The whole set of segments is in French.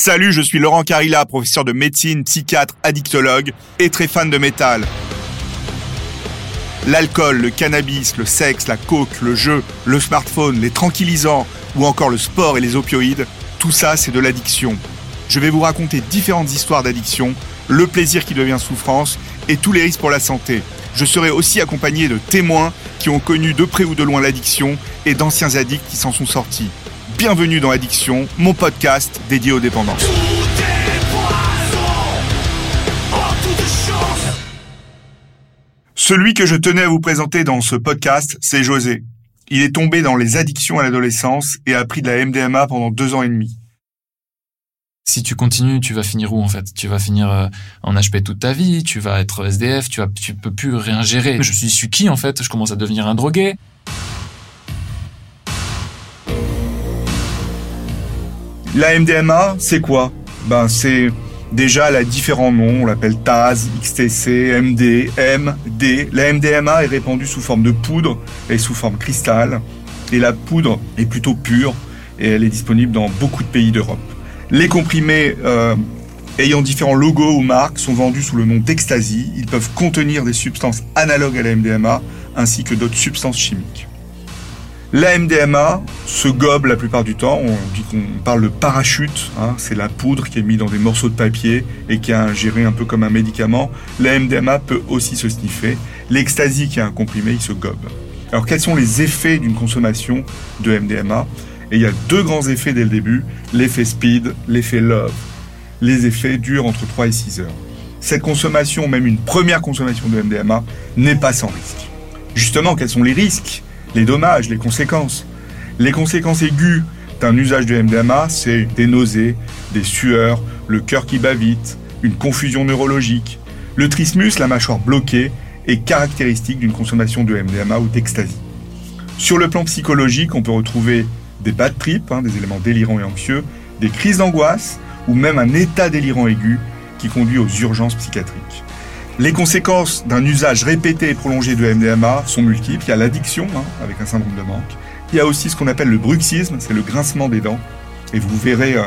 Salut, je suis Laurent Carilla, professeur de médecine, psychiatre, addictologue et très fan de métal. L'alcool, le cannabis, le sexe, la coke, le jeu, le smartphone, les tranquillisants ou encore le sport et les opioïdes, tout ça c'est de l'addiction. Je vais vous raconter différentes histoires d'addiction, le plaisir qui devient souffrance et tous les risques pour la santé. Je serai aussi accompagné de témoins qui ont connu de près ou de loin l'addiction et d'anciens addicts qui s'en sont sortis. Bienvenue dans Addiction, mon podcast dédié aux dépendances. Celui que je tenais à vous présenter dans ce podcast, c'est José. Il est tombé dans les addictions à l'adolescence et a pris de la MDMA pendant deux ans et demi. Si tu continues, tu vas finir où en fait? Tu vas finir euh, en HP toute ta vie, tu vas être SDF, tu vas, tu peux plus rien gérer. Je suis qui en fait? Je commence à devenir un drogué. La MDMA, c'est quoi? Ben c'est déjà la différents noms, on l'appelle TAZ, XTC, MD, MD. La MDMA est répandue sous forme de poudre et sous forme cristal. Et la poudre est plutôt pure et elle est disponible dans beaucoup de pays d'Europe. Les comprimés euh, ayant différents logos ou marques sont vendus sous le nom d'ecstasy. Ils peuvent contenir des substances analogues à la MDMA ainsi que d'autres substances chimiques. La MDMA se gobe la plupart du temps. On dit qu'on parle de parachute. Hein. c'est la poudre qui est mise dans des morceaux de papier et qui est ingérée un peu comme un médicament. La MDMA peut aussi se sniffer. L'ecstasy qui est un comprimé, il se gobe. Alors quels sont les effets d'une consommation de MDMA Et il y a deux grands effets dès le début. L'effet speed, l'effet love. Les effets durent entre 3 et 6 heures. Cette consommation, même une première consommation de MDMA, n'est pas sans risque. Justement, quels sont les risques? Les dommages, les conséquences. Les conséquences aiguës d'un usage de MDMA, c'est des nausées, des sueurs, le cœur qui bat vite, une confusion neurologique. Le trismus, la mâchoire bloquée, est caractéristique d'une consommation de MDMA ou d'ecstasy. Sur le plan psychologique, on peut retrouver des bad trips, hein, des éléments délirants et anxieux, des crises d'angoisse ou même un état délirant aigu qui conduit aux urgences psychiatriques. Les conséquences d'un usage répété et prolongé de MDMA sont multiples. Il y a l'addiction, hein, avec un syndrome de manque. Il y a aussi ce qu'on appelle le bruxisme, c'est le grincement des dents. Et vous verrez euh,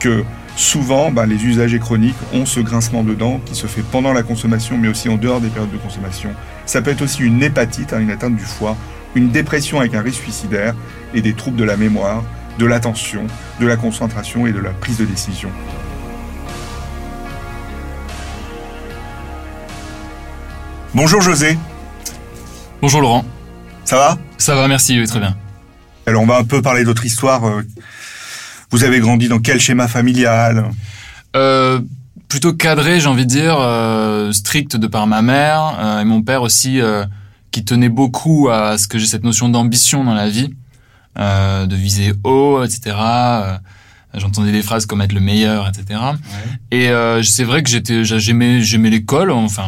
que souvent, bah, les usagers chroniques ont ce grincement de dents qui se fait pendant la consommation, mais aussi en dehors des périodes de consommation. Ça peut être aussi une hépatite, hein, une atteinte du foie, une dépression avec un risque suicidaire et des troubles de la mémoire, de l'attention, de la concentration et de la prise de décision. Bonjour José. Bonjour Laurent. Ça va? Ça va, merci, oui, très bien. Alors on va un peu parler d'autre histoire. Euh, vous avez grandi dans quel schéma familial? Euh, Plutôt cadré, j'ai envie de dire, euh, strict de par ma mère euh, et mon père aussi, qui tenait beaucoup à ce que j'ai cette notion d'ambition dans la vie, de viser haut, etc. J'entendais des phrases comme être le meilleur, etc. Ouais. Et c'est vrai que j'étais, j'aimais, j'aimais l'école, enfin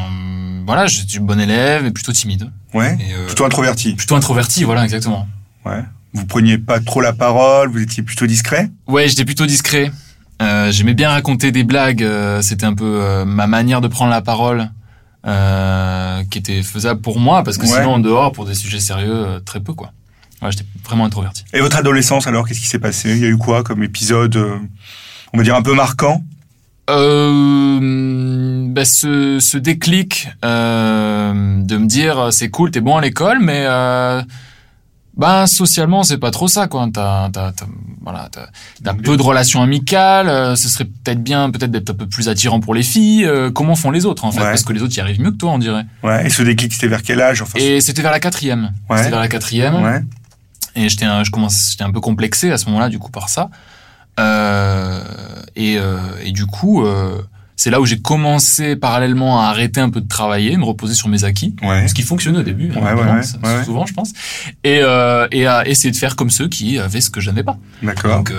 voilà, j'étais bon élève et plutôt timide. Ouais. Euh, plutôt introverti. Plutôt introverti, voilà, exactement. Ouais. Vous preniez pas trop la parole, vous étiez plutôt discret? Ouais, j'étais plutôt discret. Euh, J'aimais bien raconter des blagues. Euh, c'était un peu euh, ma manière de prendre la parole, qui était faisable pour moi, parce que sinon en dehors, pour des sujets sérieux, très peu quoi. Ouais, j'étais vraiment introverti. Et votre adolescence alors, qu'est-ce qui s'est passé? Il y a eu quoi comme épisode, on va dire un peu marquant? Euh, bah ce, ce déclic euh, de me dire c'est cool, t'es bon à l'école, mais euh, ben socialement c'est pas trop ça quoi. T'as t'as voilà t'as peu de relations amicales. Euh, ce serait peut-être bien peut-être d'être un peu plus attirant pour les filles. Euh, comment font les autres en fait? Parce que les autres y arrivent mieux que toi on dirait. Ouais. Et ce déclic c'était vers quel âge enfin, Et c'était vers la quatrième. Ouais. C'était vers la quatrième. Ouais. Et j'étais je commence j'étais un peu complexé à ce moment-là du coup par ça. Euh, et, euh, et, du coup, euh, c'est là où j'ai commencé parallèlement à arrêter un peu de travailler, me reposer sur mes acquis, ouais. ce qui fonctionnait au début, ouais, ouais, souvent je pense, et, et à essayer de faire comme ceux qui avaient ce que je n'avais pas. D'accord. Donc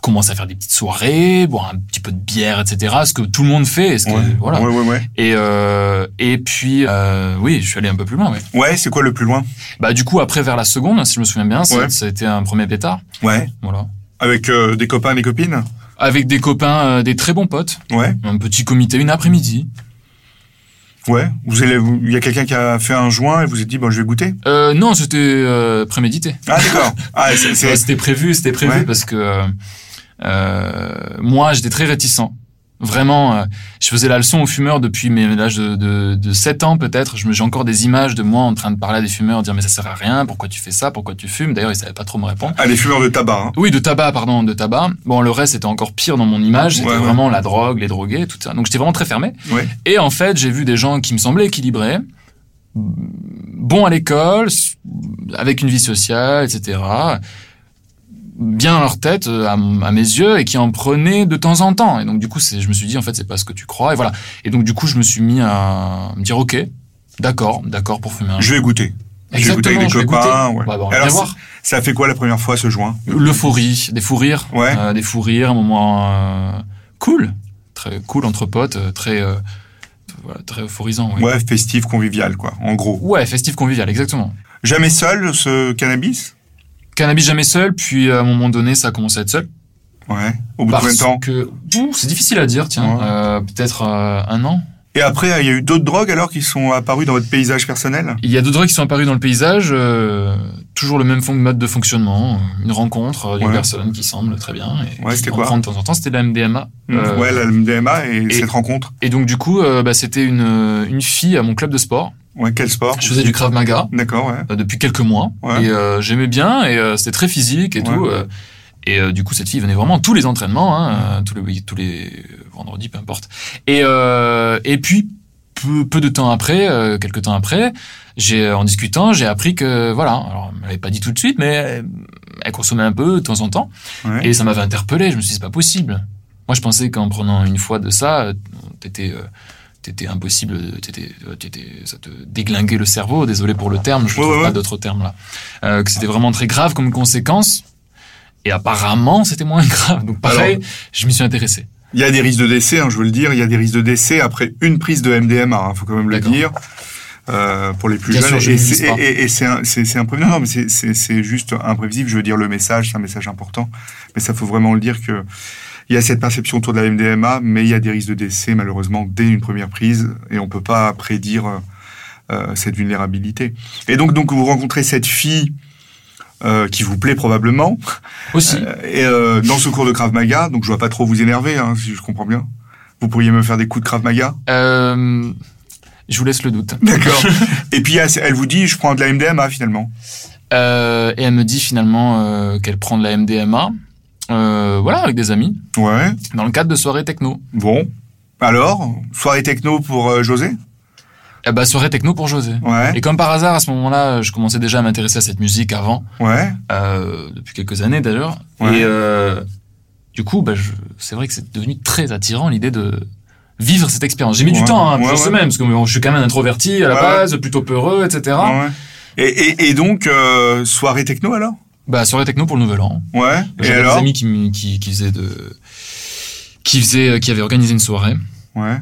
commence à faire des petites soirées, boire un petit peu de bière, etc. Ce que tout le monde fait, ce que, voilà. Et euh, et puis euh, oui, je suis allé un peu plus loin. Ouais. Ouais, c'est quoi le plus loin? Bah du coup après vers la seconde, si je me souviens bien, ça, a été un premier pétard. Ouais. Voilà. Avec euh, des copains, des copines? Avec des copains, euh, des très bons potes. Ouais. Un petit comité, une après-midi. Ouais. Vous allez, il y a quelqu'un qui a fait un joint et vous êtes dit bon je vais goûter? Euh, non, c'était euh, prémédité. Ah d'accord. ah, c'était prévu, c'était prévu ouais. parce que Euh, moi, j'étais très réticent. Vraiment, euh, je faisais la leçon aux fumeurs depuis mes l'âge de, de, de 7 ans peut-être. Je me- J'ai encore des images de moi en train de parler à des fumeurs, dire mais ça sert à rien, pourquoi tu fais ça, pourquoi tu fumes? D'ailleurs, ils savaient pas trop me répondre. Ah, les fumeurs de tabac. Hein. Oui, de tabac, pardon, de tabac. Bon, le reste était encore pire dans mon image. C'était Ouais, ouais. vraiment la drogue, les drogués, tout ça. Donc j'étais vraiment très fermé. Ouais. Et en fait, j'ai vu des gens qui me semblaient équilibrés, bons à l'école, avec une vie sociale, etc. Bien leur tête, euh, à, mes yeux, et qui en prenaient de temps en temps. Et donc du coup, je me suis dit, en fait, c'est pas ce que tu crois. Et voilà. Et donc du coup, je me suis mis à me dire, ok, d'accord, d'accord pour fumer un. Je vais goûter. Je vais goûter avec Exactement, des je vais copains. goûter. ouais. Bah, bah, on Alors, va voir. ça a fait quoi la première fois ce joint? L'euphorie, des fous rires, Ouais. euh, des fous rires, un moment euh, cool, très cool entre potes, très euh, voilà, très euphorisant. Ouais. Ouais, festif, convivial, quoi, en gros. Ouais, festif convivial, exactement. Jamais seul, ce cannabis? Cannabis jamais seul, puis à un moment donné, ça a commencé à être seul. Ouais. Au bout de combien de temps que c'est difficile à dire, tiens, Ouais. euh, peut-être euh, un an. Et après, il y a eu d'autres drogues alors qui sont apparues dans votre paysage personnel? Il y a d'autres drogues qui sont apparues dans le paysage, euh, toujours le même mode de fonctionnement, euh, une rencontre euh, d'une Ouais. personne qui semble très bien. Et Ouais, c'était on quoi? de temps en temps, c'était la MDMA. Euh, Ouais, la MDMA et, et- cette rencontre. Et donc du coup, euh, bah, c'était une, une fille à mon club de sport. Ouais, quel sport Je faisais du Krav Maga. D'accord, ouais. euh, depuis quelques mois Ouais. et euh, j'aimais bien et euh, c'était très physique et Ouais. tout euh, et euh, du coup cette fille venait vraiment tous les entraînements hein, euh, tous les week- tous les vendredis peu importe et euh, et puis peu, peu de temps après euh, quelques temps après j'ai en discutant j'ai appris que voilà alors elle m'avait pas dit tout de suite mais elle consommait un peu de temps en temps ouais. et ça m'avait interpellé je me suis dit c'est pas possible moi je pensais qu'en prenant une fois de ça t'étais euh, T'étais impossible, t'étais, t'étais, ça te déglinguait le cerveau. Désolé pour le terme, je Ouais, trouve ouais, pas ouais. d'autres termes là. Euh, que c'était vraiment très grave comme conséquence. Et apparemment, c'était moins grave. Donc pareil, Alors- je m'y suis intéressé. Il y a des risques de décès, hein, je veux le dire. Il y a des risques de décès après une prise de MDMA, hein, faut quand même le dire. Euh, pour les plus Bien jeunes. sûr, je et ne c'est- imprévisible. Non, mais c'est juste imprévisible. Je veux dire, le message, c'est un message important. Mais ça faut vraiment le dire que il y a cette perception autour de la MDMA, mais il y a des risques de décès, malheureusement, dès une première prise. Et on peut pas prédire euh, euh, cette vulnérabilité. Et donc, donc, vous rencontrez cette fille euh, qui vous plaît probablement. Aussi. Euh, et dans ce cours de Krav Maga, donc je vois pas trop vous énerver, hein, si je comprends bien. Vous pourriez me faire des coups de Krav Maga? Je vous laisse le doute. D'accord. et puis elle vous dit, je prends de la MDMA finalement. Et elle me dit finalement qu'elle prend de la MDMA. Euh, voilà, avec des amis, Ouais. dans le cadre de soirées techno. Bon. Alors, soirée techno pour euh, José? Eh bah, soirée techno pour José. Ouais. Et comme par hasard, à ce moment-là, je commençais déjà à m'intéresser à cette musique avant, Ouais. euh, depuis quelques années d'ailleurs. Ouais. Et euh, du coup, bah, c'est vrai que c'est devenu très attirant l'idée de vivre cette expérience. J'ai mis du temps, hein, plusieurs semaines, parce que bon, je suis quand même un introverti à la base, plutôt peureux, etc. Ouais. Et, et, et donc, euh, soirée techno alors? Bah, soirée techno pour le Nouvel An. Ouais. J'avais des amis qui, qui, qui faisaient de, qui faisaient, qui avaient organisé une soirée. Ouais.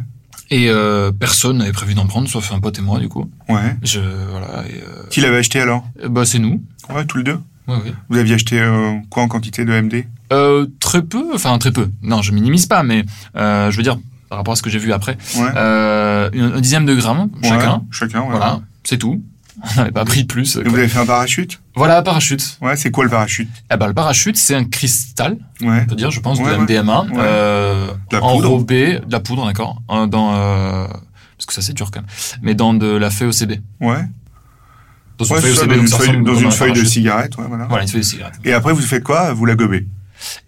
Et euh, personne n'avait prévu d'en prendre, sauf un pote et moi, du coup. Ouais. Je, voilà. Et, euh, Qui l'avait acheté alors bah, c'est nous. Ouais, tous les deux. Ouais, ouais. Vous aviez acheté euh, quoi en quantité de MD Euh, très peu, enfin très peu. Non, je minimise pas, mais euh, je veux dire par rapport à ce que j'ai vu après, Ouais. euh, un dixième de gramme chacun. Chacun, ouais. Voilà, c'est tout. On n'avait pas pris de plus. Et vous avez fait un parachute? Voilà, parachute. Ouais, c'est quoi le parachute? Eh ben, le parachute, c'est un cristal, Ouais. on peut dire, je pense, Ouais, de. MDMA, Ouais. euh, De la poudre. enrobé, de la poudre, d'accord, dans euh, parce que ça c'est dur quand même, mais dans de la feuille OCB. Ouais. Dans une feuille ça, OCB, dans une feuille, ressemble dans comme une un feuille de cigarette, ouais, voilà. Voilà, une feuille de cigarette. Et après, vous faites quoi? Vous la gobez?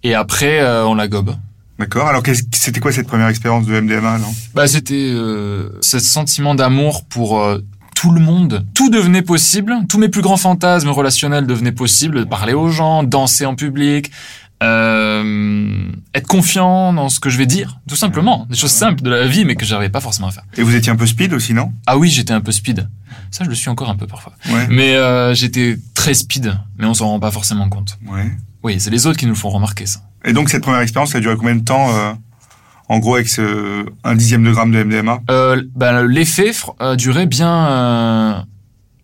Et après, euh, on la gobe. D'accord. Alors, c'était quoi cette première expérience de MDMA, non? Bah, c'était euh, ce sentiment d'amour pour tout le monde. Tout devenait possible. Tous mes plus grands fantasmes relationnels devenaient possibles. Parler aux gens, danser en public, euh, être confiant dans ce que je vais dire, tout simplement. Des choses simples de la vie, mais que j'arrivais pas forcément à faire. Et vous étiez un peu speed aussi, non? Ah oui, j'étais un peu speed. Ça, je le suis encore un peu parfois. Ouais. Mais euh, j'étais très speed, mais on s'en rend pas forcément compte. Ouais. Oui, c'est les autres qui nous le font remarquer ça. Et donc, cette première expérience, ça a duré combien de temps euh, En gros, avec ce, un dixième de gramme de MDMA Euh, bah, l'effet a duré bien, euh,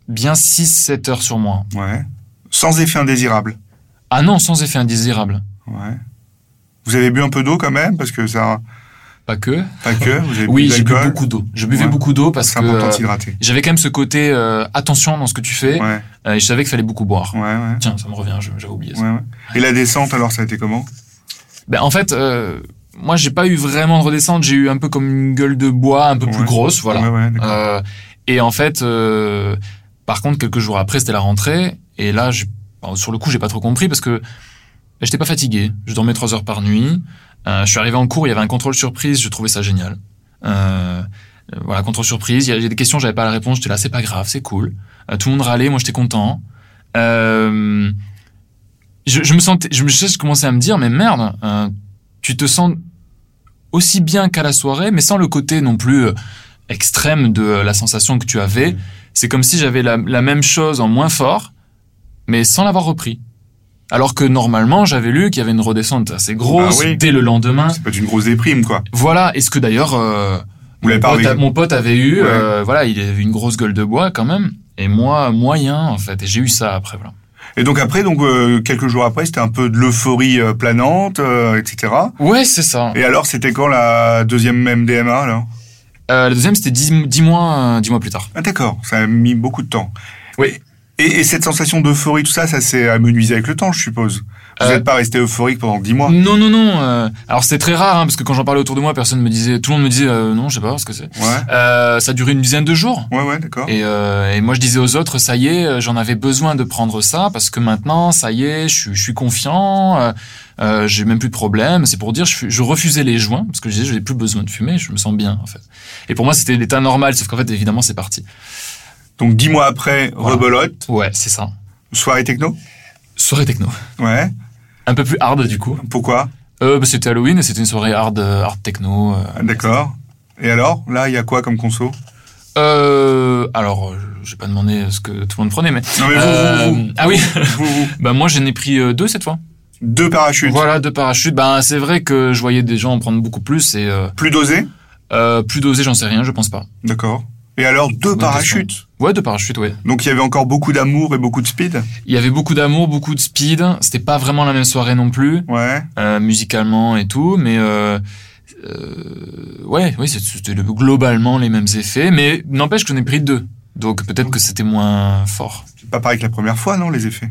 bien 6-7 heures sur moi. Ouais. Sans effet indésirable Ah non, sans effet indésirable. Ouais. Vous avez bu un peu d'eau quand même Parce que ça... Pas que. Pas que, vous avez Oui, j'ai bu beaucoup d'eau. Je buvais Ouais. beaucoup d'eau parce que euh, j'avais quand même ce côté euh, attention dans ce que tu fais. Ouais, euh, et je savais qu'il fallait beaucoup boire. ouais, ouais. Tiens, ça me revient, j'avais oublié ça. Et la descente, alors, ça a été comment? Ben en fait, euh, moi j'ai pas eu vraiment de redescente. J'ai eu un peu comme une gueule de bois, un peu plus grosse, voilà. Ouais. Euh, et en fait, euh, par contre, quelques jours après, c'était la rentrée. Et là, je, sur le coup, j'ai pas trop compris parce que j'étais pas fatigué. Je dormais trois heures par nuit. Euh, je suis arrivé en cours, il y avait un contrôle surprise. Je trouvais ça génial. Euh, voilà, contrôle surprise. Il y avait des questions, j'avais pas la réponse. J'étais là, c'est pas grave, c'est cool. Euh, tout le monde râlait, moi j'étais content. Euh, je, je me sentais, je me je commençais à me dire, mais merde, euh, tu te sens aussi bien qu'à la soirée, mais sans le côté non plus euh, extrême de euh, la sensation que tu avais. Mm. C'est comme si j'avais la, la même chose en moins fort, mais sans l'avoir repris. Alors que normalement, j'avais lu qu'il y avait une redescente assez grosse Ah oui. dès le lendemain. C'est pas une grosse déprime, quoi. Voilà, et ce que d'ailleurs euh, mon, pote, mon pote avait eu, Ouais. euh, voilà, il avait une grosse gueule de bois quand même, et moi moyen en fait, et j'ai eu ça après voilà. Et donc après, donc euh, quelques jours après, c'était un peu de l'euphorie euh, planante, euh, etc. Ouais, c'est ça. Et alors, c'était quand la deuxième MDMA alors? Euh, le deuxième c'était dix, dix mois, euh, dix mois plus tard. Ah d'accord, ça a mis beaucoup de temps. Oui. Et, et cette sensation d'euphorie, tout ça, ça s'est amenuisé avec le temps, je suppose? Vous Euh, n'êtes pas resté euphorique pendant dix mois. Non, non, non. euh, alors c'était très rare, hein, parce que quand j'en parlais autour de moi, personne me disait, tout le monde me disait, euh, non, je sais pas ce que c'est. Ouais, Euh, ça a duré une dizaine de jours. ouais, ouais, d'accord. Et, euh, et moi, je disais aux autres, ça y est, euh, j'en avais besoin de prendre ça parce que maintenant, ça y est, je, suis- je suis confiant, euh, euh, j'ai même plus de problème. C'est pour dire, je, fus- je refusais les joints parce que je disais, j'ai plus besoin de fumer, je me sens bien en fait. Et pour moi, c'était l'état normal, sauf qu'en fait, évidemment, c'est parti. Donc dix mois après, Voilà. rebelote, Ouais, c'est ça. soirée techno? Soirée techno, Ouais. Un peu plus hard du coup. Pourquoi? Euh, bah, c'était Halloween et c'était une soirée hard, euh, hard techno. euh. D'accord. Et alors, là, il y a quoi comme conso? Euh, alors, euh, j'ai pas demandé ce que tout le monde prenait, mais. Non mais vous, Euh, vous, vous, ah oui. vous, vous. bah moi, j'en ai pris deux cette fois. Deux parachutes. Voilà, deux parachutes. Ben c'est vrai que je voyais des gens en prendre beaucoup plus et euh, Plus dosés? euh, plus dosé, j'en sais rien, je pense pas. D'accord. Et alors, deux Bonne parachutes? Ouais, deux parachutes, ouais. Donc il y avait encore beaucoup d'amour et beaucoup de speed Il y avait beaucoup d'amour, beaucoup de speed. C'était pas vraiment la même soirée non plus, Ouais. euh, musicalement et tout, mais euh, euh, ouais, oui, c'était le- globalement les mêmes effets, mais n'empêche que j'en ai pris deux. Donc peut-être que c'était moins fort. C'est pas pareil que la première fois, non, les effets?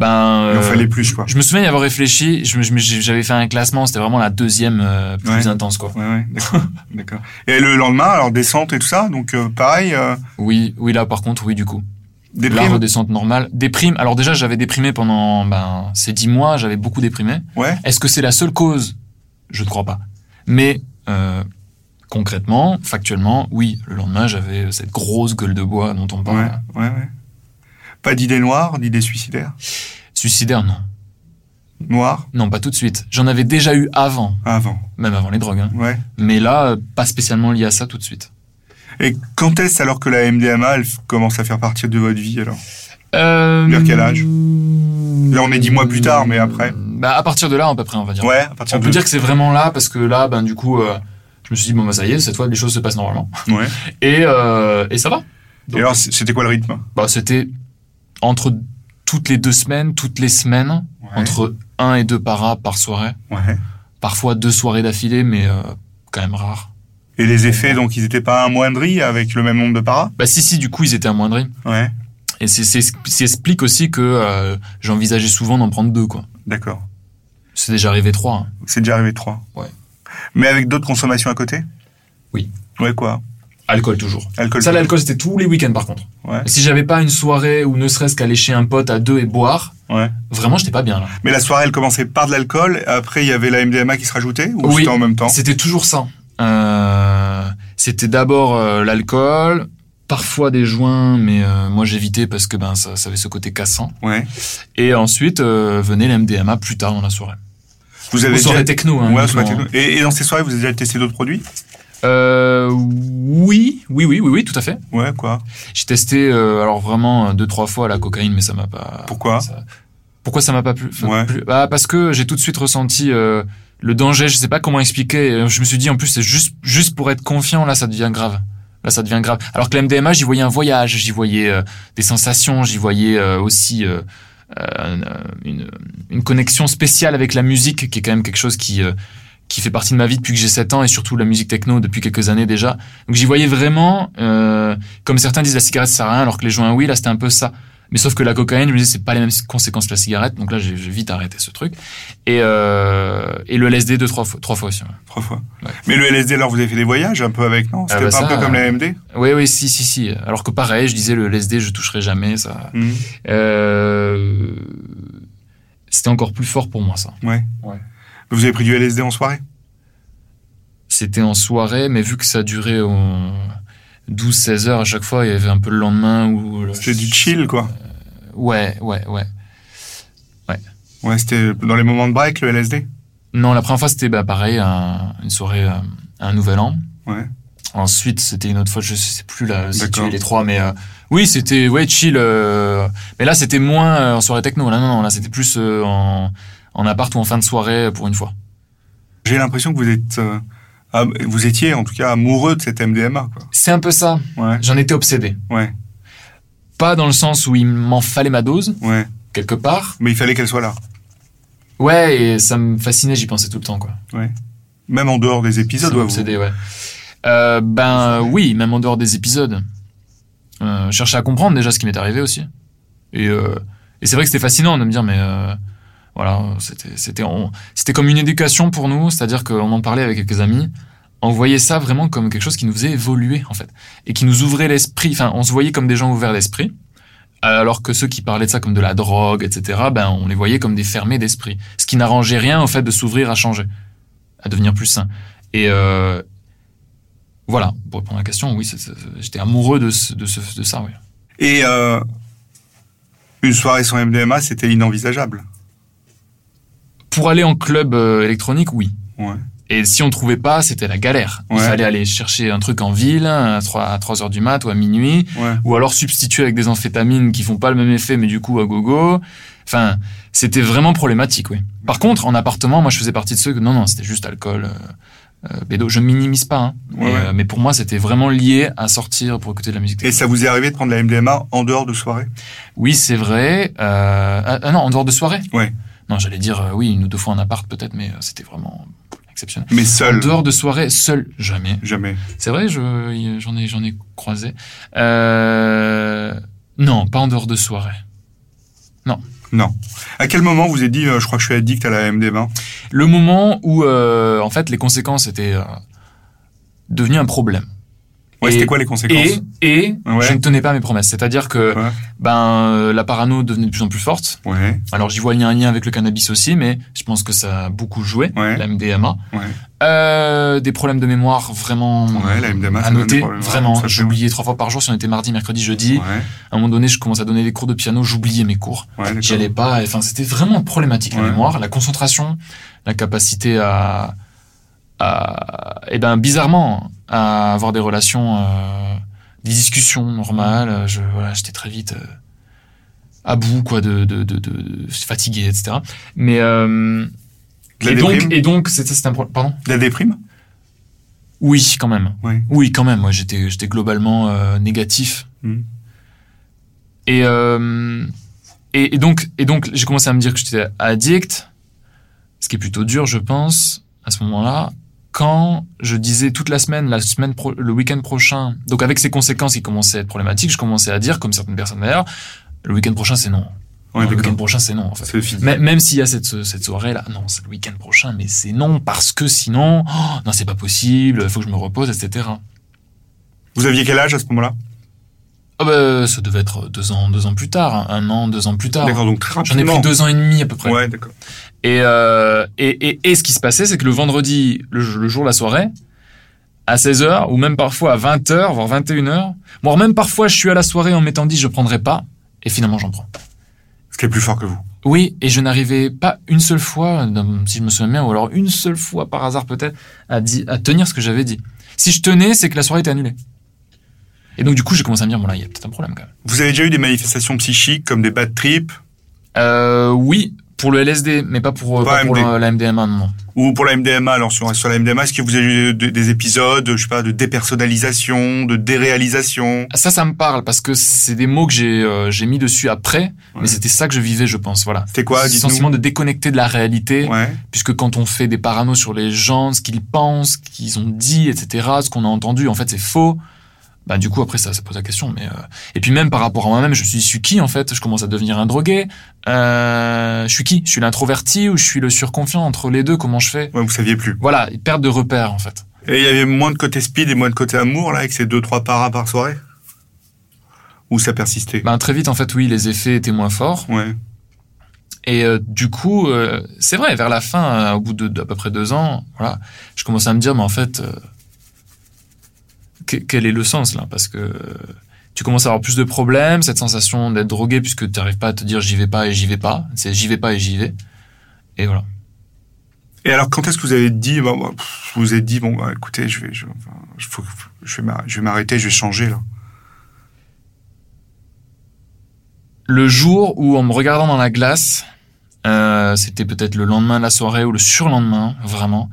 Ben, Il en euh, fallait plus, quoi. je me souviens y avoir réfléchi. J'avais fait un classement. C'était vraiment la deuxième euh, plus Ouais. intense, quoi. Ouais, ouais, d'accord. Et le lendemain, alors descente et tout ça, donc euh, pareil, euh, Oui, oui, là par contre, oui, du coup. des La redescente normale. Déprime. Alors déjà, j'avais déprimé pendant ben, ces dix mois. J'avais beaucoup déprimé. Ouais. Est-ce que c'est la seule cause? Je ne crois pas. Mais euh, concrètement, factuellement, oui. Le lendemain, j'avais cette grosse gueule de bois dont on parle. Ouais, ouais, ouais. Pas d'idée noire, d'idée suicidaire Suicidaire, non. Noire Non, pas tout de suite. J'en avais déjà eu avant, Avant. même avant les drogues. hein. Ouais. Mais là, euh, pas spécialement lié à ça tout de suite. Et quand est-ce alors que la MDMA elle commence à faire partie de votre vie alors? Euh, Vers quel âge? Là, on est dix mois plus tard, mais après Bah, à partir de là, à peu près, on va dire. Ouais, à partir On de. peut dire que c'est vraiment là parce que là, ben du coup, euh, je me suis dit bon bah ça y est, cette fois les choses se passent normalement Ouais. et euh, et ça va. Donc- Et alors, c'était quoi le rythme? Bah c'était entre toutes les deux semaines, toutes les semaines, Ouais. entre un et deux paras par soirée, Ouais. parfois deux soirées d'affilée, mais euh, quand même rare. Et les effets, donc, ils étaient pas amoindris avec le même nombre de paras? Bah si si, du coup ils étaient amoindris Ouais. et c'est explique aussi que euh, j'envisageais souvent d'en prendre deux quoi. D'accord. C'est déjà arrivé trois. hein. C'est déjà arrivé trois. Ouais. Mais avec d'autres consommations à côté? Oui. Ouais, quoi? Alcool toujours. Alcool. Ça l'alcool c'était tous les week-ends par contre. Ouais. Si j'avais pas une soirée ou ne serait-ce qu'aller chez un pote à deux et boire, Ouais. vraiment j'étais pas bien là. Mais la soirée, elle commençait par de l'alcool. Après, il y avait la MDMA qui se rajoutait Ou Oui. c'était en même temps? C'était toujours ça. Euh, c'était d'abord euh, l'alcool, parfois des joints, mais euh, moi j'évitais parce que ben ça, ça avait ce côté cassant. Ouais. Et ensuite venait l'MDMA plus tard dans la soirée. Vous avez déjà... techno. Hein, Ouais, hein. techno. Et, et dans ces soirées, vous avez déjà testé d'autres produits? Euh, oui, oui, oui, oui, oui, tout à fait. Ouais, quoi J'ai testé euh, alors vraiment euh, deux trois fois la cocaïne, mais ça m'a pas. Pourquoi ça- Pourquoi ça m'a pas plu, Ouais. plu Bah parce que j'ai tout de suite ressenti euh, le danger. Je sais pas comment expliquer. Euh, Je me suis dit en plus c'est juste juste pour être confiant là, ça devient grave. Là, ça devient grave. Alors que la MDMA, j'y voyais un voyage, j'y voyais euh, des sensations, j'y voyais aussi une, une connexion spéciale avec la musique, qui est quand même quelque chose qui euh, qui fait partie de ma vie depuis que j'ai 7 ans et surtout la musique techno depuis quelques années déjà. Donc j'y voyais vraiment, euh, comme certains disent la cigarette ça sert à rien alors que les joints oui, là c'était un peu ça. Mais sauf que la cocaïne, je me dis, c'est pas les mêmes conséquences que la cigarette. Donc là, j'ai vite arrêté ce truc. Et, euh, et le LSD deux, trois fois, trois fois aussi. ouais. Trois fois. Ouais. Mais le LSD, alors vous avez fait des voyages un peu avec, non? C'était bah pas un peu comme euh, la MD Oui, oui, si, si, si. Alors que pareil, je disais, le LSD, je toucherai jamais, ça. Mhm. Euh, c'était encore plus fort pour moi, ça. Ouais. Ouais. Vous avez pris du LSD en soirée? C'était en soirée, mais vu que ça durait au 12-16 heures à chaque fois, il y avait un peu le lendemain où... C'était du chill, quoi. Ouais, ouais, ouais. Ouais, c'était dans les moments de break, le LSD Non, la première fois, c'était bah, pareil, un- une soirée, euh, un nouvel an. Ouais. Ensuite, c'était une autre fois, je sais plus là, si tu les trois, mais euh, oui, c'était ouais chill. euh, mais là, c'était moins euh, en soirée techno. Là, non, non, là, c'était plus euh, en, en appart ou en fin de soirée pour une fois. J'ai l'impression que vous êtes... euh, vous étiez, en tout cas, amoureux de cette MDMA. C'est un peu ça. Ouais, J'en étais obsédé. ouais, Pas dans le sens où il m'en fallait ma dose ouais. quelque part. Mais il fallait qu'elle soit là. Ouais, et ça me fascinait. J'y pensais tout le temps, quoi. Ouais. Même en dehors des épisodes, Ça ouais. Euh, ben oui, même en dehors des épisodes. Euh, je cherchais à comprendre déjà ce qui m'est arrivé aussi. Et, euh, et c'est vrai que c'était fascinant de me dire, mais euh, voilà, c'était c'était comme une éducation pour nous, c'est-à-dire qu'on en parlait avec quelques amis. On voyait ça vraiment comme quelque chose qui nous faisait évoluer en fait et qui nous ouvrait l'esprit. Enfin, on se voyait comme des gens ouverts d'esprit, alors que ceux qui parlaient de ça comme de la drogue, etc. Ben on les voyait comme des fermés d'esprit, ce qui n'arrangeait rien au fait de s'ouvrir à changer, à devenir plus sain. Et euh, voilà, pour répondre à la question, oui, j'étais amoureux de, de, de ça, oui. Et euh, une soirée sans MDMA, c'était inenvisageable. Pour aller en club euh, électronique, oui. Ouais. Et si on trouvait pas, c'était la galère. Il Ouais. fallait aller chercher un truc en ville à 3, à 3 heures du mat ou à minuit, Ouais. ou alors substituer avec des amphétamines qui font pas le même effet, mais du coup à gogo. Enfin, c'était vraiment problématique, oui. Par contre, en appartement, moi je faisais partie de ceux que non, non, c'était juste alcool, euh, euh, bédo. Je minimise pas, hein. Ouais, mais, ouais. euh, mais pour moi, c'était vraiment lié à sortir pour écouter de la musique. Et ça vous est arrivé de prendre la MDMA en dehors de soirée? Oui, c'est vrai. Euh, ah, ah non, en dehors de soirée? Ouais. Non, j'allais dire euh, oui, une ou deux fois en appart peut-être, mais euh, c'était vraiment exceptionnel. Mais En seul dehors de soirée, seul, jamais. Jamais. C'est vrai, je, j'en ai, j'en ai croisé. Euh, non, pas en dehors de soirée. Non. À quel moment vous êtes dit, je crois que je suis addict à la MDMA Le moment où, en fait, les conséquences étaient devenues un problème. Ouais, c'était quoi les conséquences Et, et Ouais. je ne tenais pas mes promesses. C'est-à-dire que Ouais. ben, euh, la parano devenait de plus en plus forte. Ouais, Alors j'y vois un lien avec le cannabis aussi, mais je pense que ça a beaucoup joué, Ouais. la MDMA. ouais. Euh, des problèmes de mémoire vraiment Ouais, la MDMA, à noter. Vraiment, j'oubliais trois fois par jour si on était mardi, mercredi, jeudi. Ouais, À un moment donné, je commençais à donner des cours de piano, j'oubliais mes cours. ouais. J'y allais pas. Enfin, c'était vraiment problématique la mémoire, la concentration, la capacité à, à, et ben bizarrement, à avoir des relations, euh, des discussions normales. Je, voilà, j'étais très vite euh, à bout, quoi, de, de, de, de, fatigué, etc. Mais euh, la et donc, et donc, c'était c'est un pro- pardon? La déprime? Oui, quand même. Ouais. Oui, quand même. Moi, j'étais, j'étais globalement euh, négatif. Mhm. Et, euh, et, et donc, et donc, j'ai commencé à me dire que j'étais addict, ce qui est plutôt dur, je pense, à ce moment-là. Quand je disais toute la semaine, la semaine, pro- le week-end prochain, donc avec ces conséquences qui commençaient à être problématiques, je commençais à dire, comme certaines personnes d'ailleurs, le week-end prochain c'est non. Ouais, Non, le week-end prochain c'est non en fait. Même s'il y a cette, cette soirée-là, non, c'est le week-end prochain, mais c'est non, parce que sinon, oh, non, c'est pas possible, il faut que je me repose, etc. Vous aviez quel âge à ce moment-là? Ah bah, ça devait être deux ans, deux ans plus tard, hein, un an, deux ans plus tard. D'accord, donc très J'en ai pris deux ans et demi à peu près. Ouais, d'accord. Et, euh, et, et, et ce qui se passait, c'est que le vendredi, le, le jour de la soirée, à 16h, ou même parfois à 20h, voire 21h, voire même parfois je suis à la soirée en m'étant dit je prendrai pas, et finalement j'en prends. Ce qui est plus fort que vous. Oui, et je n'arrivais pas une seule fois, si je me souviens bien, ou alors une seule fois par hasard peut-être, à, à tenir ce que j'avais dit. Si je tenais, c'est que la soirée était annulée. Et donc du coup, j'ai commencé à me dire, bon là, il y a peut-être un problème quand même. Vous avez déjà eu des manifestations psychiques comme des bad trips? Euh, oui, pour le LSD, mais pas pour, Pas pas pour MD. le- la MDMA, non. ou pour la MDMA Alors, si on reste sur la MDMA, est-ce que vous avez eu des, des épisodes, je sais pas, de dépersonnalisation, de déréalisation? Ça, ça me parle parce que c'est des mots que j'ai euh, j'ai mis dessus après, Ouais. mais c'était ça que je vivais, je pense. Voilà. C'était quoi Ce sentiment de déconnecter de la réalité, Ouais, puisque quand on fait des paranos sur les gens, ce qu'ils pensent, ce qu'ils ont dit, etc., ce qu'on a entendu, en fait, c'est faux. Bah du coup après ça ça pose la question mais euh, et puis même par rapport à moi-même je me suis dit je suis qui en fait? Je commence à devenir un drogué. Euh, je suis qui? Je suis l'introverti ou je suis le surconfiant entre les deux? Comment je fais? Ouais, vous saviez plus. voilà perte de repères en fait. Et il y avait moins de côté speed et moins de côté amour, là, avec ces deux, trois paras par soirée? Ou ça persistait? Ben très vite en fait oui les effets étaient moins forts. Ouais. et euh, du coup c'est vrai vers la fin au bout de d'à peu près deux ans voilà je commence à me dire mais en fait que- quel est le sens là? Parce que tu commences à avoir plus de problèmes cette sensation d'être drogué puisque tu n'arrives pas à te dire j'y vais pas et j'y vais pas c'est j'y vais pas et j'y vais et voilà. Et alors, quand est-ce que vous avez dit, bon, pff, vous vous êtes dit, bon, bah, écoutez, je vais, enfin, faut- je vais m'arrêter, je vais changer, là? le jour où en me regardant dans la glace euh, c'était peut-être le lendemain de la soirée ou le surlendemain vraiment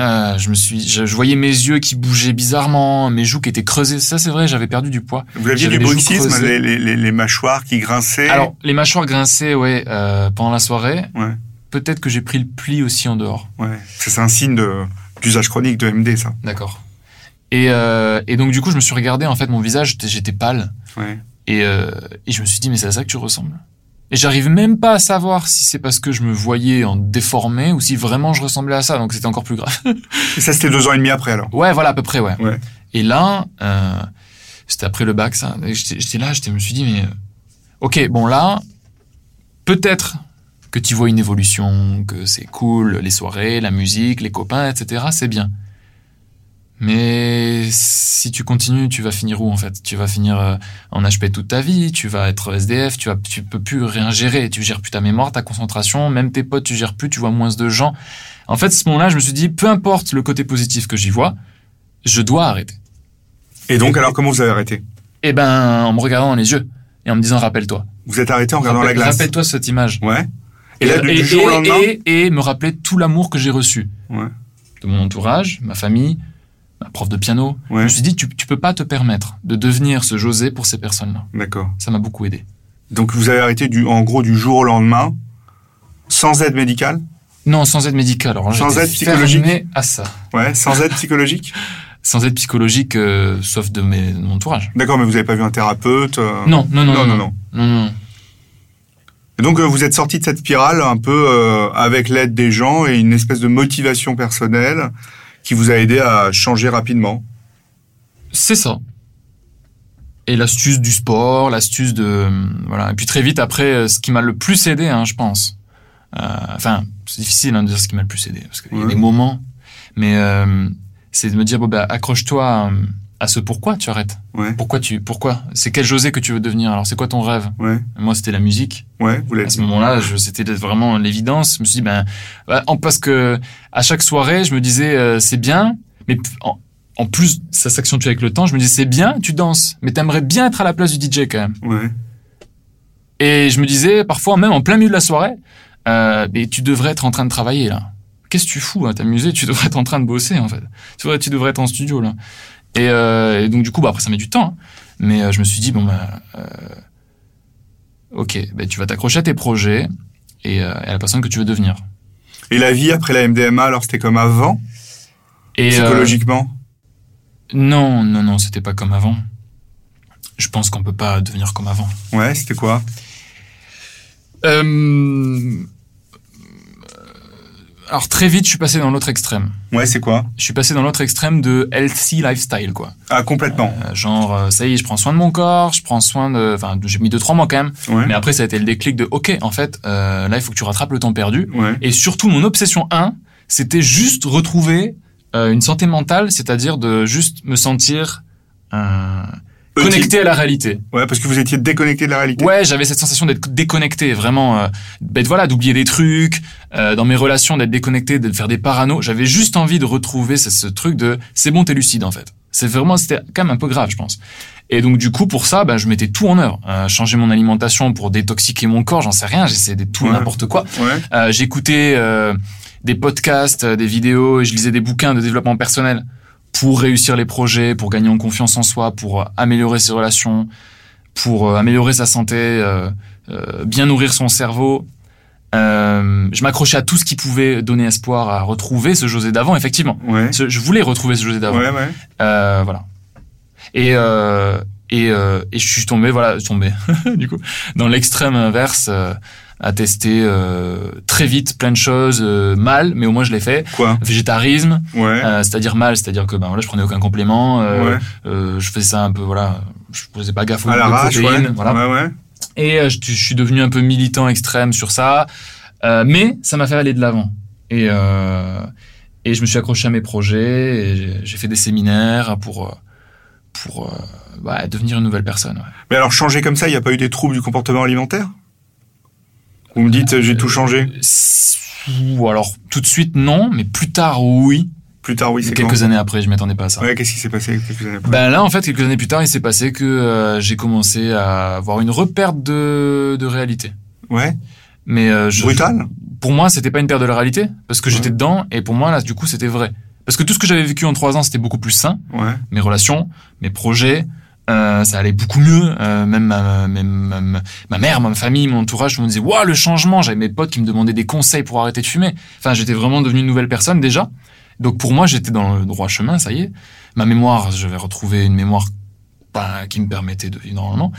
euh, je me suis je, je voyais mes yeux qui bougeaient bizarrement mes joues qui étaient creusées ça c'est vrai j'avais perdu du poids Vous aviez du bruxisme, les, les, les, les mâchoires qui grinçaient Alors, les mâchoires grinçaient, ouais, euh, pendant la soirée. Ouais. Peut-être que j'ai pris le pli aussi en dehors. Ouais. C'est un signe d'usage chronique de MD, ça. D'accord. Et, euh, et donc, du coup, je me suis regardé, en fait, mon visage, j'étais- j'étais pâle. Ouais. Et, euh, et je me suis dit, mais c'est à ça que tu ressembles. Et j'arrive même pas à savoir si c'est parce que je me voyais en déformé ou si vraiment je ressemblais à ça. Donc, c'était encore plus grave. Et ça, c'était deux ans et demi après, alors? ouais, voilà, à peu près, ouais. Ouais. Et là, euh, c'était après le bac, ça. J'étais là, je me suis dit, mais... euh, Ok, bon là, peut-être que tu vois une évolution, que c'est cool, les soirées, la musique, les copains, etc., c'est bien. Mais si tu continues, tu vas finir où en fait? Tu vas finir euh, en HP toute ta vie, tu vas être SDF, tu vas, tu peux plus rien gérer, tu gères plus ta mémoire, ta concentration, même tes potes, tu gères plus, tu vois moins de gens. En fait, à ce moment-là, je me suis dit, peu importe le côté positif que j'y vois, je dois arrêter. Et donc, alors, comment vous avez arrêté? Eh ben, en me regardant dans les yeux et en me disant, rappelle-toi. Vous êtes arrêté en regardant la glace Rappelle-toi cette image. Ouais. Et là, du, jour au lendemain et me rappeler tout l'amour que j'ai reçu Ouais. de mon entourage, ma famille, prof de piano. Je me suis dit, tu, tu peux pas te permettre de devenir ce José pour ces personnes-là. D'accord. Ça m'a beaucoup aidé. Donc, vous avez arrêté du, en gros, du jour au lendemain, sans aide médicale? Non, sans aide médicale. Alors, Sans aide psychologique? à ça. Ouais, sans aide psychologique? Sans aide psychologique, euh, sauf de, mes, de mon entourage. D'accord, mais vous avez pas vu un thérapeute euh, Non, non, non, Non, non, non, non, non, non. Et donc, euh, vous êtes sorti de cette spirale un peu euh, avec l'aide des gens et une espèce de motivation personnelle qui vous a aidé à changer rapidement. C'est ça. Et l'astuce du sport, l'astuce de euh, voilà. Et puis très vite après, euh, ce qui m'a le plus aidé, hein, je pense. Euh, Enfin, c'est difficile hein, de dire ce qui m'a le plus aidé parce qu'il y a des moments, mais euh, c'est de me dire bon bah accroche-toi à, à ce pourquoi tu arrêtes. Ouais, Pourquoi tu pourquoi? C'est quel José que tu veux devenir? Alors c'est quoi ton rêve? Ouais, Moi c'était la musique. ouais, vous À ce moment-là, c'était vraiment l'évidence. Je me suis dit, ben, en- parce que à chaque soirée, je me disais, euh, c'est bien, mais en, en plus, ça s'accentue avec le temps. Je me disais, c'est bien, tu danses, mais t'aimerais bien être à la place du DJ quand même. Ouais, Et je me disais, parfois, même en plein milieu de la soirée, euh, mais tu devrais être en train de travailler là. Qu'est-ce que tu fous à t'amuser Tu devrais être en train de bosser en fait. Tu devrais, tu devrais être en studio là. Et, euh, et donc du coup, bah, après ça met du temps. hein. Mais euh, je me suis dit bon bah, euh, ok, bah, tu vas t'accrocher à tes projets et, euh, et à la personne que tu veux devenir. Et la vie après la MDMA, alors c'était comme avant, Et, euh, psychologiquement? Non, non, non, c'était pas comme avant. Je pense qu'on peut pas devenir comme avant. Ouais, c'était quoi? Euh, alors très vite, je suis passé dans l'autre extrême. Ouais, c'est quoi? Je suis passé dans l'autre extrême de healthy lifestyle, quoi. Ah, complètement. Euh, genre, euh, ça y est, je prends soin de mon corps, je prends soin de... Enfin, j'ai mis deux, trois mois quand même. Ouais, Mais après, ça a été le déclic de, OK, en fait, euh, là, il faut que tu rattrapes le temps perdu. ouais, Et surtout, mon obsession 1, c'était juste retrouver euh, une santé mentale, c'est-à-dire de juste me sentir euh, connecté à la réalité. Ouais, parce que vous étiez déconnecté de la réalité. Ouais, j'avais cette sensation d'être déconnecté, vraiment, euh, d'être voilà, d'oublier des trucs, euh, dans mes relations, d'être déconnecté, de faire des parano. J'avais juste envie de retrouver ce, ce truc de c'est bon, t'es lucide en fait. C'est vraiment, c'était quand même un peu grave, je pense. Et donc du coup, pour ça, ben, je mettais tout en œuvre. Euh, changer mon alimentation pour détoxiquer mon corps, j'en sais rien. J'essayais de tout Ouais. n'importe quoi. Ouais, Euh, J'écoutais euh, des podcasts, euh, des vidéos, et je lisais des bouquins de développement personnel pour réussir les projets, pour gagner en confiance en soi, pour euh, améliorer ses relations, pour euh, améliorer sa santé, euh, euh, bien nourrir son cerveau. Euh, je m'accrochais à tout ce qui pouvait donner espoir à retrouver ce José d'avant, effectivement. ouais, Ce- je voulais retrouver ce José d'avant. ouais, ouais. Euh, voilà. Et euh, et, euh, et je suis tombé, voilà, tombé du coup dans l'extrême inverse. À tester euh, très vite plein de choses euh, mal mais au moins je l'ai fait Quoi? Végétarisme Ouais. euh, c'est-à-dire mal c'est-à-dire que ben voilà je prenais aucun complément Ouais. je faisais ça un peu voilà je faisais pas gaffe aux ouais. protéines voilà Ouais, et je, je suis devenu un peu militant extrême sur ça mais ça m'a fait aller de l'avant et et je me suis accroché à mes projets et j'ai- fait des séminaires pour pour bah, devenir une nouvelle personne ouais. Mais alors, changer comme ça, il n'y a pas eu des troubles du comportement alimentaire? Vous me dites, j'ai tout changé. ou alors tout de suite non mais plus tard oui Plus tard, oui, c'est quelques quand années après je m'attendais pas à ça Ouais, qu'est-ce qui s'est passé quelques années après Ben là, en fait, quelques années plus tard, il s'est passé que euh, j'ai commencé à avoir une reperte de, de réalité. Ouais. Mais euh, je, Brutal pour moi, c'était pas une perte de la réalité parce que j'étais dedans et pour moi là, du coup, c'était vrai. Parce que tout ce que j'avais vécu en trois ans, c'était beaucoup plus sain. Ouais. Mes relations, mes projets, euh, ça allait beaucoup mieux. Euh, même ma, même mère, ma famille, mon entourage, tout monde disait waouh le changement. J'avais mes potes qui me demandaient des conseils pour arrêter de fumer. Enfin, j'étais vraiment devenu une nouvelle personne déjà. Donc pour moi, j'étais dans le droit chemin, ça y est. Ma mémoire, je vais retrouver une mémoire bah, qui me permettait de vivre normalement,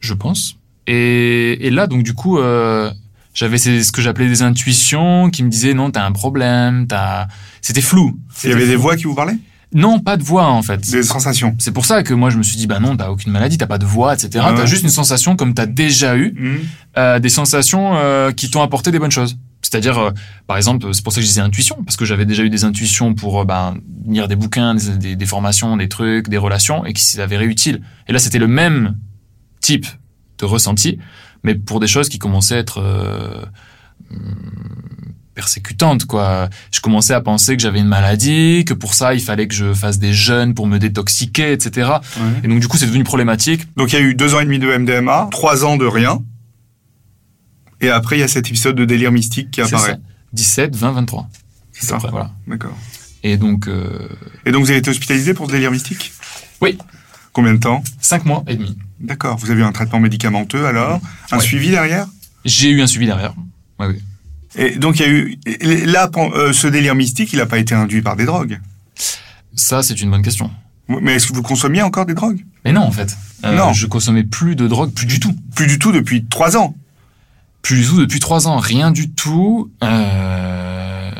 je pense. Et, et là, donc du coup, euh, j'avais ce que j'appelais des intuitions qui me disaient non, t'as un problème, t'as. C'était flou. Il y avait des voix qui vous parlaient? Non, pas de voix en fait. Des sensations C'est pour ça que moi je me suis dit bah non, t'as aucune maladie, t'as pas de voix, etc. Ah ouais. T'as juste une sensation comme t'as déjà eu, Mhm. euh, des sensations euh, qui t'ont apporté des bonnes choses. C'est-à-dire, euh, par exemple, c'est pour ça que je disais intuition, parce que j'avais déjà eu des intuitions pour euh, ben, lire des bouquins, des, des- des formations, des trucs, des relations, et qui s'avéraient utiles. Et là, c'était le même type de ressenti, mais pour des choses qui commençaient à être persécutantes, quoi. Je commençais à penser que j'avais une maladie, que pour ça, il fallait que je fasse des jeûnes pour me détoxiquer, etc. Ouais. Et donc, du coup, c'est devenu problématique. Donc il y a eu deux ans et demi de MDMA, trois ans de rien. Et après, il y a cet épisode de délire mystique qui apparaît. ça. 17, 20, 23. C'est ça. Après, voilà. D'accord. Et donc, euh, Et donc vous avez été hospitalisé pour ce délire mystique? Oui. Combien de temps? 5 mois et demi. D'accord. Vous avez eu un traitement médicamenteux alors? Un Ouais. suivi derrière? J'ai eu un suivi derrière. Ouais, oui. Et donc il y a eu là euh, ce délire mystique, il n'a pas été induit par des drogues. Ça, c'est une bonne question. Mais est-ce que vous consommiez encore des drogues? Mais non, en fait. Euh, Non. Je consommais plus de drogue, plus du tout. Plus du tout depuis trois ans. Plus du tout depuis 3 ans. Rien du tout. Euh,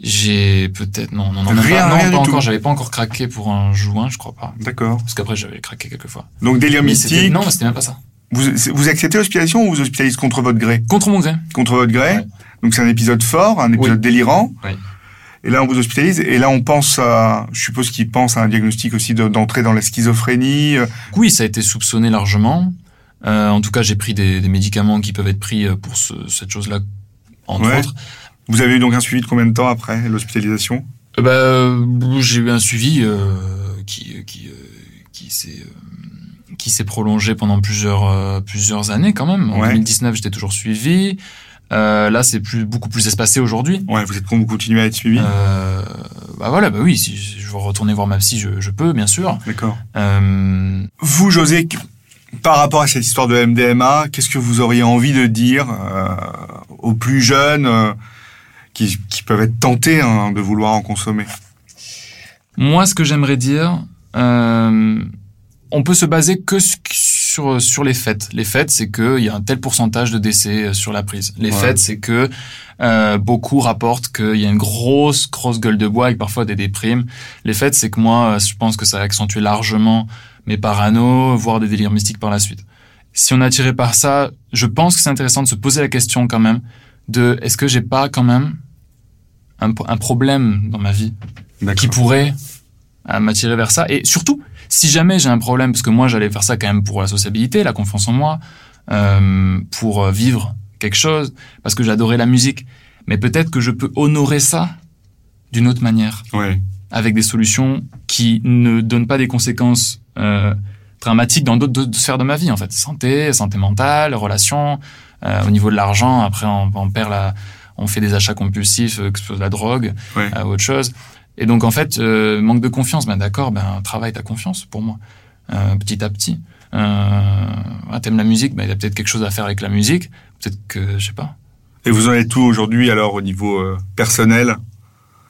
j'ai peut-être... Non, non, non, Rien, pas, non, rien pas encore. J'avais pas encore craqué pour un joint, je crois pas. D'accord. Parce qu'après, j'avais craqué quelques fois. Donc délire Mais mystique. Non, c'était même pas ça. Vous, vous acceptez l'hospitalisation ou vous hospitalisez contre votre gré? Contre mon gré. Contre votre gré. Ouais. Donc c'est un épisode fort, un épisode Oui. délirant. Oui. Et là on vous hospitalise. Et là on pense à, je suppose qu'il pense à un diagnostic aussi de- d'entrée dans la schizophrénie. euh, Oui, ça a été soupçonné largement. Euh, en tout cas, j'ai pris des, des médicaments qui peuvent être pris euh, pour ce- cette chose-là, entre Ouais. autres. Vous avez eu donc un suivi de combien de temps après l'hospitalisation? Euh, bah, j'ai eu un suivi euh, qui qui qui s'est qui s'est prolongé pendant plusieurs euh, plusieurs années quand même. En Ouais. 2019, j'étais toujours suivi. Euh, là, c'est plus beaucoup plus espacé aujourd'hui. Ouais, vous êtes vous continuez à être suivi. Euh, bah voilà, bah oui, si je veux retourner voir ma psy, je, je peux, bien sûr. D'accord. Euh, Vous, José, par rapport à cette histoire de MDMA, qu'est-ce que vous auriez envie de dire aux plus jeunes qui, qui peuvent être tentés hein, de vouloir en consommer? Moi, ce que j'aimerais dire, euh, on peut se baser que sur sur les faits. Les faits, c'est qu'il y a un tel pourcentage de décès euh, sur la prise. Les Ouais. faits, c'est que euh, beaucoup rapportent qu'il y a une grosse grosse gueule de bois avec parfois des déprimes. Les faits, c'est que moi, euh, je pense que ça a accentué largement mes paranos, voire des délires mystiques par la suite. Si on est attiré par ça, je pense que c'est intéressant de se poser la question quand même de est-ce que j'ai pas quand même un, un problème dans ma vie qui pourrait m'attirer vers ça? Et surtout, si jamais j'ai un problème, parce que moi j'allais faire ça quand même pour la sociabilité, la confiance en moi, euh, pour euh, vivre quelque chose, parce que j'adorais la musique. Mais peut-être que je peux honorer ça d'une autre manière, Ouais. avec des solutions qui ne donnent pas des conséquences euh, dramatiques dans d'autres sphères de ma vie, en fait. Santé, santé mentale, relations, euh, au niveau de l'argent, après on, on perd la... On fait des achats compulsifs, euh, que ce soit de la drogue, Ouais. euh, autre chose. Et donc en fait, euh, manque de confiance, ben d'accord, ben travaille ta confiance pour moi, euh, petit à petit. Euh, T'aimes la musique, ben il y a peut-être quelque chose à faire avec la musique, peut-être que je sais pas. Et vous en êtes tout aujourd'hui alors au niveau euh, personnel?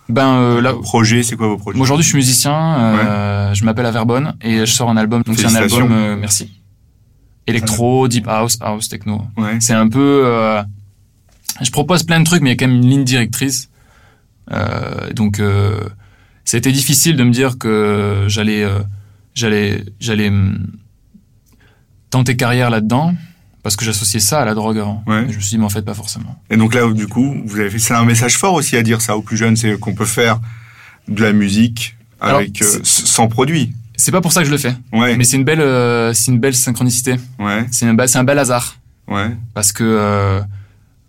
Ben euh, là, Projet, c'est quoi vos projets? Aujourd'hui, je suis musicien. euh, Je m'appelle Averbonne et je sors un album. Donc c'est un album. euh, merci. Électro, deep house, house, techno. Ouais. C'est un peu. euh, je propose plein de trucs, mais il y a quand même une ligne directrice. Euh, donc, euh, ça a été difficile de me dire que j'allais, euh, j'allais, j'allais hum, tenter carrière là-dedans parce que j'associais ça à la drogue avant. Ouais. Je me suis dit, mais en fait, pas forcément. Et donc là, du coup, vous avez fait, c'est un message fort aussi à dire ça aux plus jeunes, c'est qu'on peut faire de la musique Alors, avec euh, sans produit. C'est pas pour ça que je le fais, Ouais, mais c'est une belle, euh, c'est une belle synchronicité. ouais, C'est un, c'est un bel hasard ouais. parce que euh,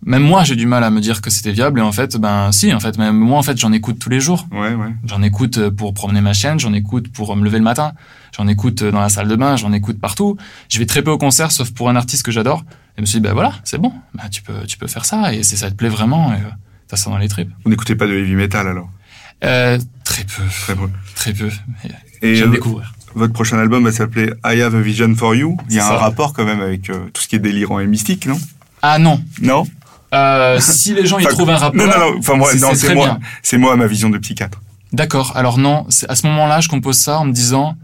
même moi, j'ai du mal à me dire que c'était viable. Et en fait, ben si, en fait, même moi, en fait, j'en écoute tous les jours. Ouais, ouais. J'en écoute euh, pour promener ma chienne, j'en écoute pour me lever le matin, j'en écoute euh, dans la salle de bain, j'en écoute partout. Je vais très peu au concert, sauf pour un artiste que j'adore. Et je me suis dit, ben voilà, c'est bon, ben, tu peux, tu peux faire ça, et c'est ça te plaît vraiment, et euh, t'as ça dans les tripes. Vous n'écoutez pas de heavy metal alors? Euh, très peu, Très bon. très peu. Et J'aime euh, découvrir. votre prochain album va s'appeler I Have a Vision for You. Il y a un ça. rapport quand même avec euh, tout ce qui est délirant et mystique, non? Ah non, Non? Euh, si les gens y Enfin, trouvent un rapport, Non, non, non. Enfin, moi, c'est- moi. bien. C'est moi ma vision de psychiatre. D'accord. Alors non, c'est- à ce moment-là, je compose ça en me disant,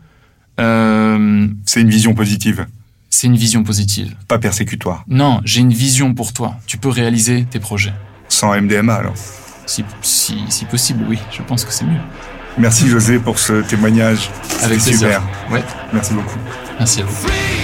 euh, C'est une vision positive, c'est une vision positive. pas persécutoire. Non, j'ai une vision pour toi. Tu peux réaliser tes projets. Sans MDMA alors. Si, si, si possible, oui. Je pense que c'est mieux. Merci José pour ce témoignage. Avec plaisir. Ouais. Merci beaucoup. Merci à vous.